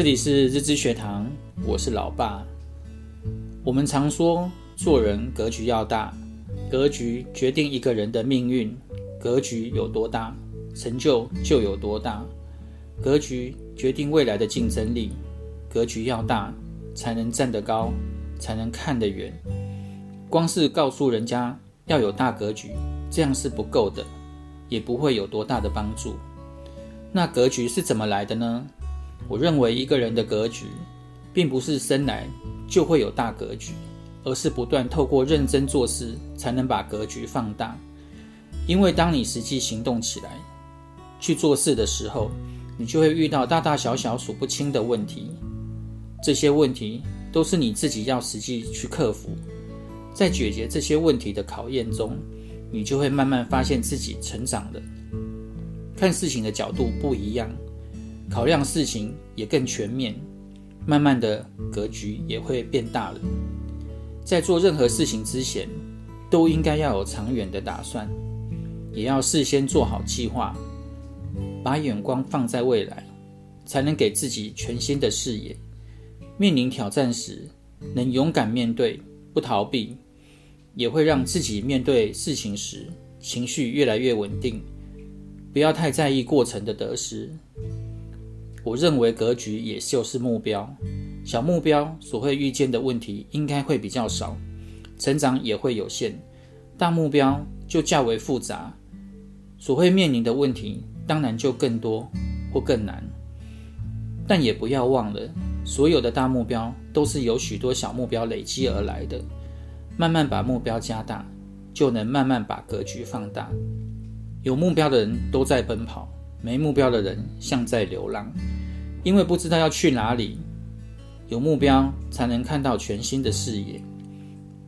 这里是日知学堂，我是老爸。我们常说，做人格局要大，格局决定一个人的命运。格局有多大，成就就有多大。格局决定未来的竞争力。格局要大，才能站得高，才能看得远。光是告诉人家要有大格局，这样是不够的，也不会有多大的帮助。那格局是怎么来的呢？我认为一个人的格局，并不是生来就会有大格局，而是不断透过认真做事，才能把格局放大。因为当你实际行动起来，去做事的时候，你就会遇到大大小小数不清的问题。这些问题都是你自己要实际去克服。在解决这些问题的考验中，你就会慢慢发现自己成长了。看事情的角度不一样，考量事情也更全面，慢慢的格局也会变大了。在做任何事情之前，都应该要有长远的打算，也要事先做好计划，把眼光放在未来，才能给自己全新的视野。面临挑战时，能勇敢面对，不逃避，也会让自己面对事情时情绪越来越稳定。不要太在意过程的得失。我认为格局也就是目标，小目标所会遇见的问题应该会比较少，成长也会有限。大目标就较为复杂，所会面临的问题当然就更多或更难。但也不要忘了，所有的大目标都是由许多小目标累积而来的。慢慢把目标加大，就能慢慢把格局放大。有目标的人都在奔跑，没目标的人像在流浪，因为不知道要去哪里。有目标才能看到全新的视野。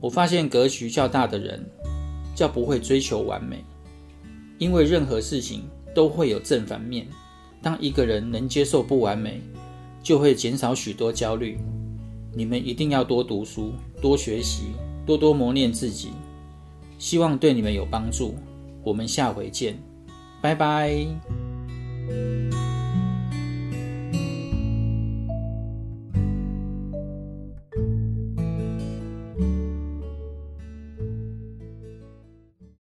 我发现格局较大的人，较不会追求完美，因为任何事情都会有正反面。当一个人能接受不完美，就会减少许多焦虑。你们一定要多读书，多学习，多多磨练自己。希望对你们有帮助。我们下回见，拜拜。